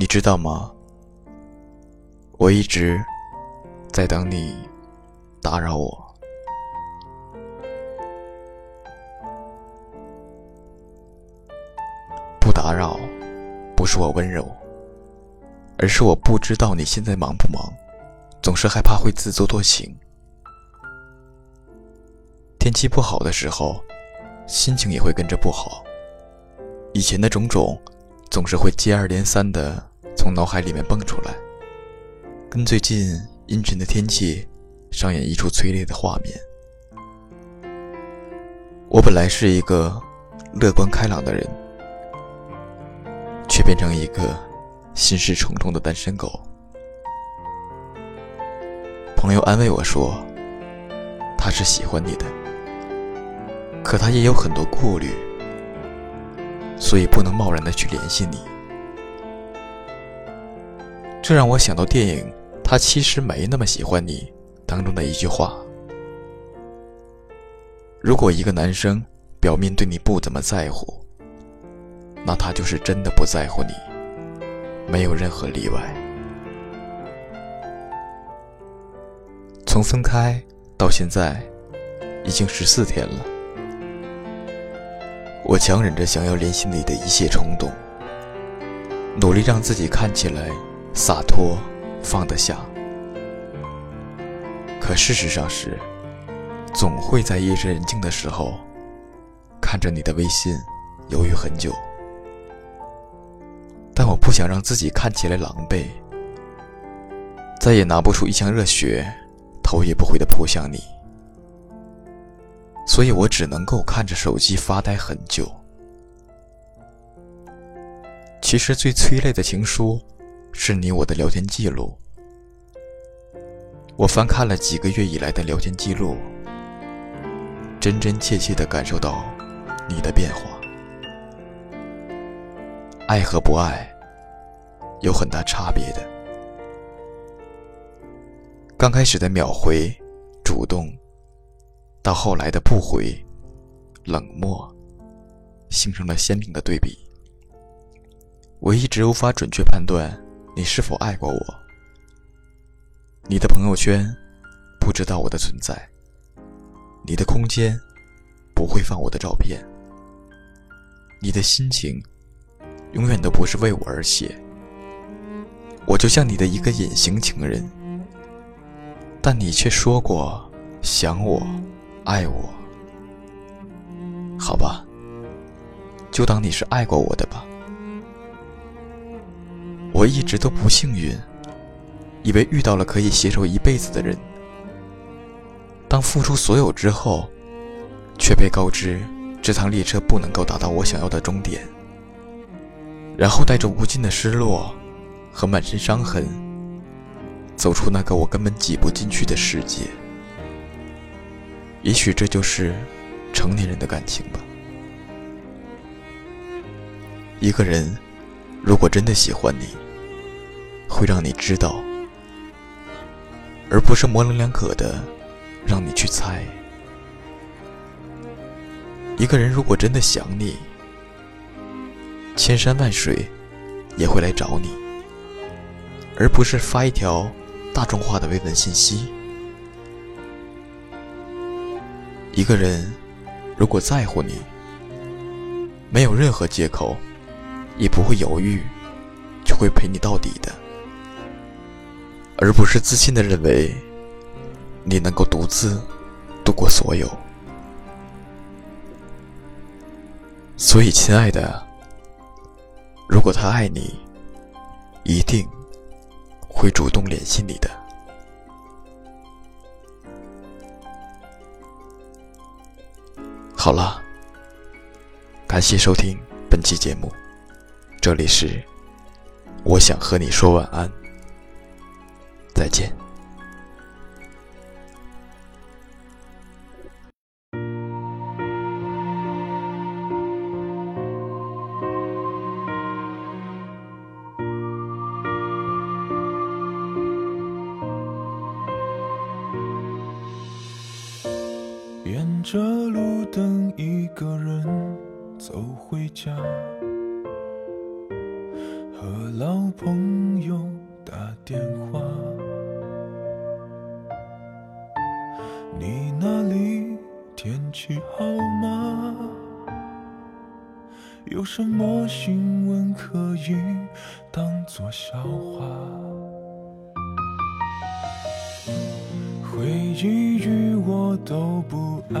你知道吗？我一直在等你打扰我。不打扰，不是我温柔，而是我不知道你现在忙不忙，总是害怕会自作多情。天气不好的时候，心情也会跟着不好。以前的种种，总是会接二连三的从脑海里面蹦出来。跟最近阴沉的天气上演一出催泪的画面。我本来是一个乐观开朗的人，却变成一个心事重重的单身狗。朋友安慰我说：“他是喜欢你的，可他也有很多顾虑，所以不能贸然的去联系你。”这让我想到电影。他其实没那么喜欢你，当中的一句话：如果一个男生表面对你不怎么在乎，那他就是真的不在乎你，没有任何例外。从分开到现在，已经十四天了，我强忍着想要联系你的一切冲动，努力让自己看起来洒脱。放得下，可事实上是，总会在夜深人静的时候，看着你的微信，犹豫很久。但我不想让自己看起来狼狈，再也拿不出一腔热血，头也不回的扑向你，所以我只能够看着手机发呆很久。其实最催泪的情书。是你我的聊天记录，我翻看了几个月以来的聊天记录，真真切切的感受到你的变化。爱和不爱有很大差别的。刚开始的秒回、主动，到后来的不回、冷漠，形成了鲜明的对比。我一直无法准确判断。你是否爱过我？你的朋友圈不知道我的存在，你的空间不会放我的照片，你的心情永远都不是为我而写。我就像你的一个隐形情人，但你却说过想我、爱我。好吧，就当你是爱过我的吧。我一直都不幸运，以为遇到了可以携手一辈子的人。当付出所有之后，却被告知这趟列车不能够达到我想要的终点。然后带着无尽的失落和满身伤痕，走出那个我根本挤不进去的世界。也许这就是成年人的感情吧。一个人如果真的喜欢你，会让你知道，而不是模棱两可的让你去猜。一个人如果真的想你，千山万水也会来找你，而不是发一条大众化的慰问信息。一个人如果在乎你，没有任何借口，也不会犹豫，就会陪你到底的。而不是自信的认为你能够独自度过所有。所以，亲爱的，如果他爱你，一定会主动联系你的。好了，感谢收听本期节目，这里是我想和你说晚安。再见。沿着路灯，一个人走回家。和老朋友打电话。你那里天气好吗？有什么新闻可以当作笑话？回忆与我都不爱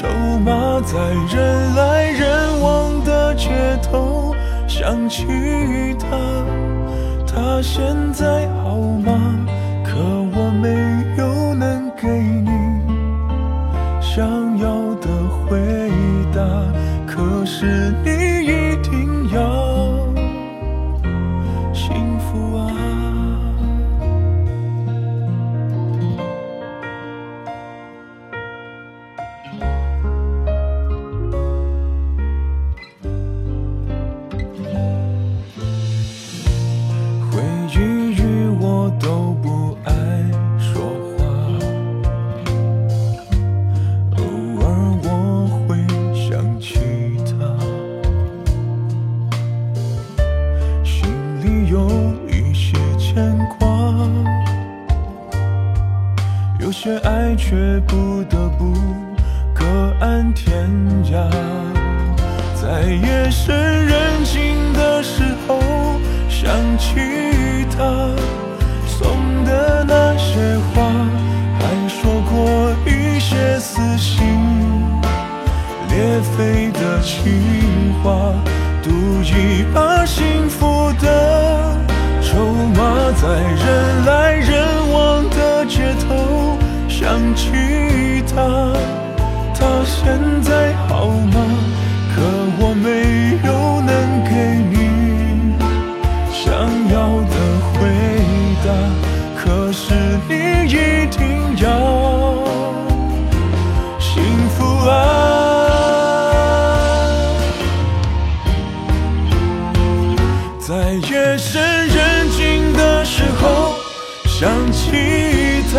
筹码，在人来人往的街头想起他，他现在好吗？可我没有能给你想要的回答，可是你却不得不各安天涯，在夜深人静的时候。想起他送的那些话，还说过一些撕心裂肺的情话，赌一把幸福的筹码，在人来人往的街头想起他，他现在好吗？可我没有能给你。想要的回答，可是你一定要幸福啊！在夜深人静的时候，想起他